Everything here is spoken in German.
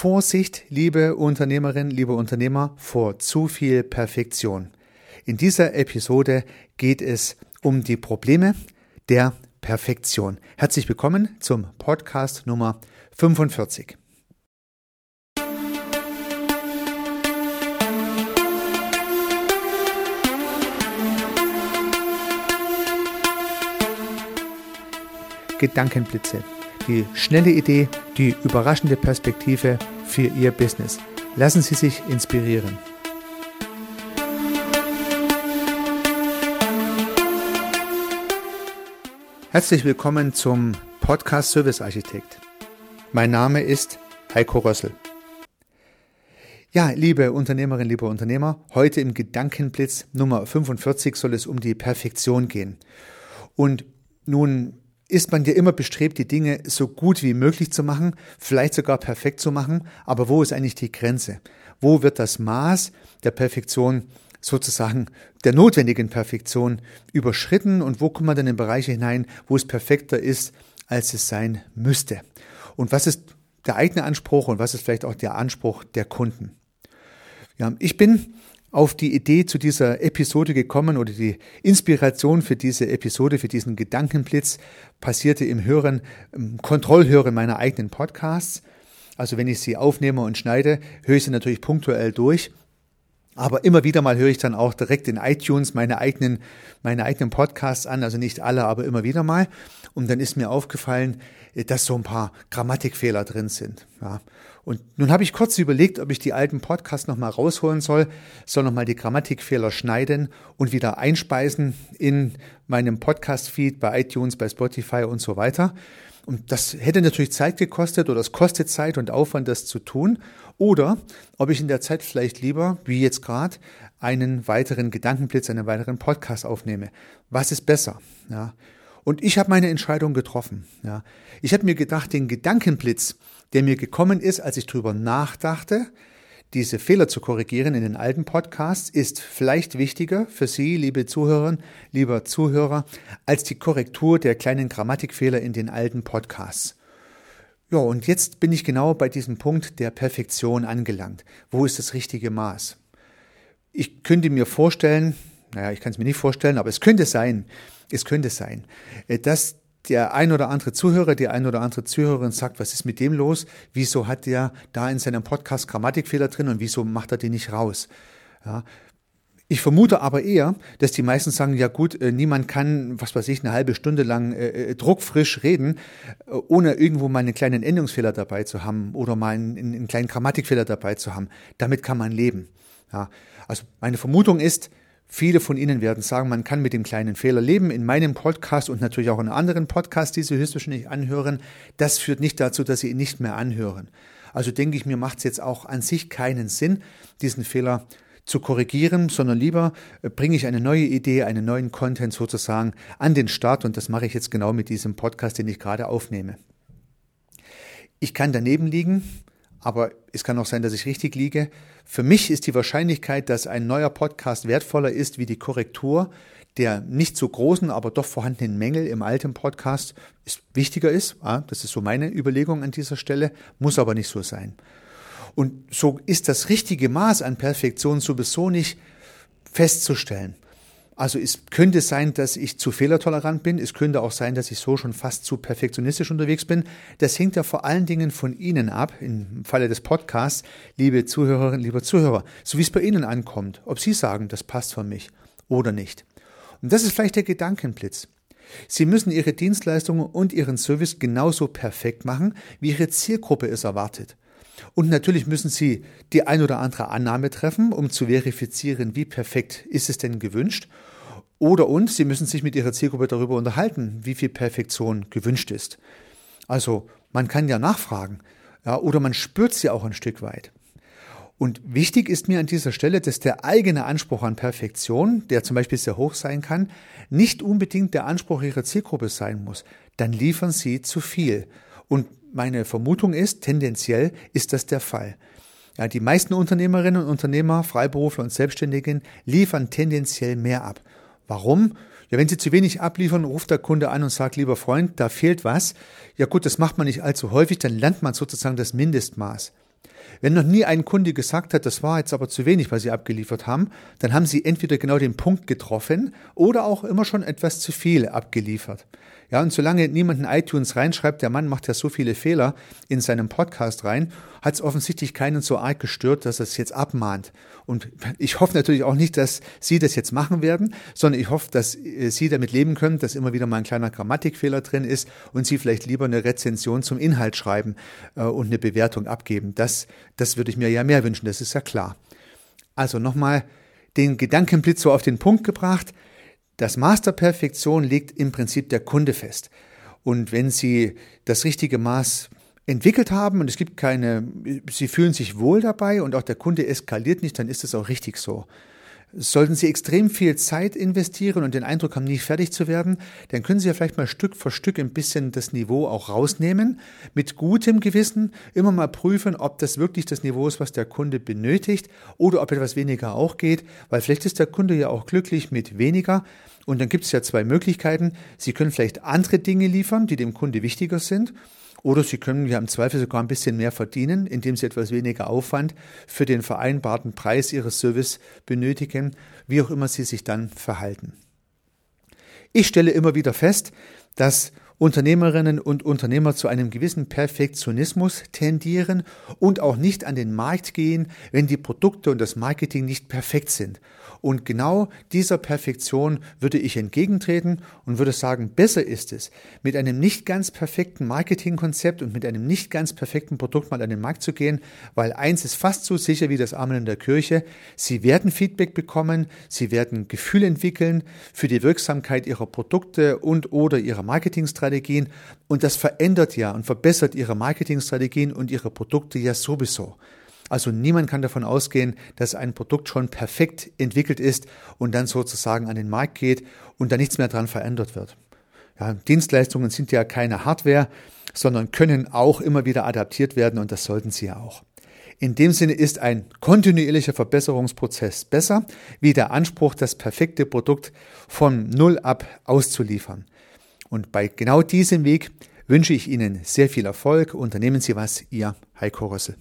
Vorsicht, liebe Unternehmerin, liebe Unternehmer, vor zu viel Perfektion. In dieser Episode geht es um die Probleme der Perfektion. Herzlich willkommen zum Podcast Nummer 45. Gedankenblitze die schnelle Idee, die überraschende Perspektive für Ihr Business. Lassen Sie sich inspirieren. Herzlich willkommen zum Podcast Service Architekt. Mein Name ist Heiko Rössel. Ja, liebe Unternehmerinnen, liebe Unternehmer, heute im Gedankenblitz Nummer 45 soll es um die Perfektion gehen. Und nun ist man ja immer bestrebt, die Dinge so gut wie möglich zu machen, vielleicht sogar perfekt zu machen, aber wo ist eigentlich die Grenze? Wo wird das Maß der Perfektion sozusagen der notwendigen Perfektion überschritten und wo kommt man dann in Bereiche hinein, wo es perfekter ist, als es sein müsste? Und was ist der eigene Anspruch und was ist vielleicht auch der Anspruch der Kunden? Ja, ich bin auf die Idee zu dieser Episode gekommen oder die Inspiration für diese Episode, für diesen Gedankenblitz passierte im Hören, im Kontrollhören meiner eigenen Podcasts. Also wenn ich sie aufnehme und schneide, höre ich sie natürlich punktuell durch. Aber immer wieder mal höre ich dann auch direkt in iTunes meine eigenen, meine eigenen Podcasts an, also nicht alle, aber immer wieder mal. Und dann ist mir aufgefallen, dass so ein paar Grammatikfehler drin sind. Ja. Und nun habe ich kurz überlegt, ob ich die alten Podcasts nochmal rausholen soll, soll nochmal die Grammatikfehler schneiden und wieder einspeisen in meinem Podcast-Feed bei iTunes, bei Spotify und so weiter. Und das hätte natürlich Zeit gekostet oder es kostet Zeit und Aufwand, das zu tun. Oder ob ich in der Zeit vielleicht lieber, wie jetzt gerade, einen weiteren Gedankenblitz, einen weiteren Podcast aufnehme. Was ist besser? Ja. Und ich habe meine Entscheidung getroffen. Ja. Ich habe mir gedacht, den Gedankenblitz, der mir gekommen ist, als ich drüber nachdachte, diese Fehler zu korrigieren in den alten Podcasts, ist vielleicht wichtiger für Sie, liebe Zuhörerinnen, lieber Zuhörer, als die Korrektur der kleinen Grammatikfehler in den alten Podcasts. Ja, und jetzt bin ich genau bei diesem Punkt der Perfektion angelangt. Wo ist das richtige Maß? Ich könnte mir vorstellen, naja, ich kann es mir nicht vorstellen, aber es könnte sein, es könnte sein, äh, dass der ein oder andere Zuhörer, die ein oder andere Zuhörerin sagt, was ist mit dem los? Wieso hat der da in seinem Podcast Grammatikfehler drin und wieso macht er die nicht raus? Ja. Ich vermute aber eher, dass die meisten sagen, ja gut, äh, niemand kann, was weiß ich, eine halbe Stunde lang äh, äh druckfrisch reden, äh, ohne irgendwo mal einen kleinen Endungsfehler dabei zu haben oder mal einen, einen kleinen Grammatikfehler dabei zu haben. Damit kann man leben. Ja. Also meine Vermutung ist, Viele von Ihnen werden sagen, man kann mit dem kleinen Fehler leben. In meinem Podcast und natürlich auch in anderen Podcasts, die Sie höchstwahrscheinlich anhören, das führt nicht dazu, dass Sie ihn nicht mehr anhören. Also denke ich mir, macht es jetzt auch an sich keinen Sinn, diesen Fehler zu korrigieren, sondern lieber äh, bringe ich eine neue Idee, einen neuen Content sozusagen an den Start und das mache ich jetzt genau mit diesem Podcast, den ich gerade aufnehme. Ich kann daneben liegen, aber es kann auch sein, dass ich richtig liege. Für mich ist die Wahrscheinlichkeit, dass ein neuer Podcast wertvoller ist wie die Korrektur der nicht so großen, aber doch vorhandenen Mängel im alten Podcast ist, wichtiger ist. Das ist so meine Überlegung an dieser Stelle, muss aber nicht so sein. Und so ist das richtige Maß an Perfektion sowieso nicht festzustellen. Also es könnte sein, dass ich zu fehlertolerant bin. Es könnte auch sein, dass ich so schon fast zu perfektionistisch unterwegs bin. Das hängt ja vor allen Dingen von Ihnen ab, im Falle des Podcasts, liebe Zuhörerinnen, lieber Zuhörer, so wie es bei Ihnen ankommt, ob Sie sagen, das passt für mich oder nicht. Und das ist vielleicht der Gedankenblitz. Sie müssen Ihre Dienstleistungen und Ihren Service genauso perfekt machen, wie Ihre Zielgruppe es erwartet. Und natürlich müssen Sie die ein oder andere Annahme treffen, um zu verifizieren, wie perfekt ist es denn gewünscht. Oder und Sie müssen sich mit Ihrer Zielgruppe darüber unterhalten, wie viel Perfektion gewünscht ist. Also man kann ja nachfragen, ja, oder man spürt sie auch ein Stück weit. Und wichtig ist mir an dieser Stelle, dass der eigene Anspruch an Perfektion, der zum Beispiel sehr hoch sein kann, nicht unbedingt der Anspruch Ihrer Zielgruppe sein muss. Dann liefern Sie zu viel. Und meine Vermutung ist, tendenziell ist das der Fall. Ja, die meisten Unternehmerinnen und Unternehmer, Freiberufler und Selbstständigen liefern tendenziell mehr ab. Warum? Ja, wenn sie zu wenig abliefern, ruft der Kunde an und sagt, lieber Freund, da fehlt was. Ja gut, das macht man nicht allzu häufig, dann lernt man sozusagen das Mindestmaß. Wenn noch nie ein Kunde gesagt hat, das war jetzt aber zu wenig, was Sie abgeliefert haben, dann haben Sie entweder genau den Punkt getroffen oder auch immer schon etwas zu viel abgeliefert. Ja, und solange niemand in iTunes reinschreibt, der Mann macht ja so viele Fehler in seinem Podcast rein, hat es offensichtlich keinen so arg gestört, dass er es jetzt abmahnt. Und ich hoffe natürlich auch nicht, dass Sie das jetzt machen werden, sondern ich hoffe, dass äh, Sie damit leben können, dass immer wieder mal ein kleiner Grammatikfehler drin ist und Sie vielleicht lieber eine Rezension zum Inhalt schreiben äh, und eine Bewertung abgeben. Das, das würde ich mir ja mehr wünschen, das ist ja klar. Also nochmal den Gedankenblitz so auf den Punkt gebracht. Das Maß der Perfektion legt im Prinzip der Kunde fest. Und wenn Sie das richtige Maß entwickelt haben und es gibt keine, Sie fühlen sich wohl dabei und auch der Kunde eskaliert nicht, dann ist es auch richtig so. Sollten Sie extrem viel Zeit investieren und den Eindruck haben, nicht fertig zu werden, dann können Sie ja vielleicht mal Stück für Stück ein bisschen das Niveau auch rausnehmen. Mit gutem Gewissen immer mal prüfen, ob das wirklich das Niveau ist, was der Kunde benötigt oder ob etwas weniger auch geht, weil vielleicht ist der Kunde ja auch glücklich mit weniger. Und dann gibt es ja zwei Möglichkeiten. Sie können vielleicht andere Dinge liefern, die dem Kunde wichtiger sind. Oder Sie können ja im Zweifel sogar ein bisschen mehr verdienen, indem Sie etwas weniger Aufwand für den vereinbarten Preis Ihres Service benötigen, wie auch immer Sie sich dann verhalten. Ich stelle immer wieder fest, dass Unternehmerinnen und Unternehmer zu einem gewissen Perfektionismus tendieren und auch nicht an den Markt gehen, wenn die Produkte und das Marketing nicht perfekt sind. Und genau dieser Perfektion würde ich entgegentreten und würde sagen, besser ist es, mit einem nicht ganz perfekten Marketingkonzept und mit einem nicht ganz perfekten Produkt mal an den Markt zu gehen, weil eins ist fast so sicher wie das Amen in der Kirche. Sie werden Feedback bekommen, sie werden Gefühl entwickeln für die Wirksamkeit ihrer Produkte und oder ihrer Marketingstrategien und das verändert ja und verbessert ihre Marketingstrategien und ihre Produkte ja sowieso. Also niemand kann davon ausgehen, dass ein Produkt schon perfekt entwickelt ist und dann sozusagen an den Markt geht und da nichts mehr dran verändert wird. Ja, Dienstleistungen sind ja keine Hardware, sondern können auch immer wieder adaptiert werden und das sollten sie ja auch. In dem Sinne ist ein kontinuierlicher Verbesserungsprozess besser, wie der Anspruch, das perfekte Produkt von Null ab auszuliefern. Und bei genau diesem Weg wünsche ich Ihnen sehr viel Erfolg. Unternehmen Sie was, Ihr Heiko Rössel.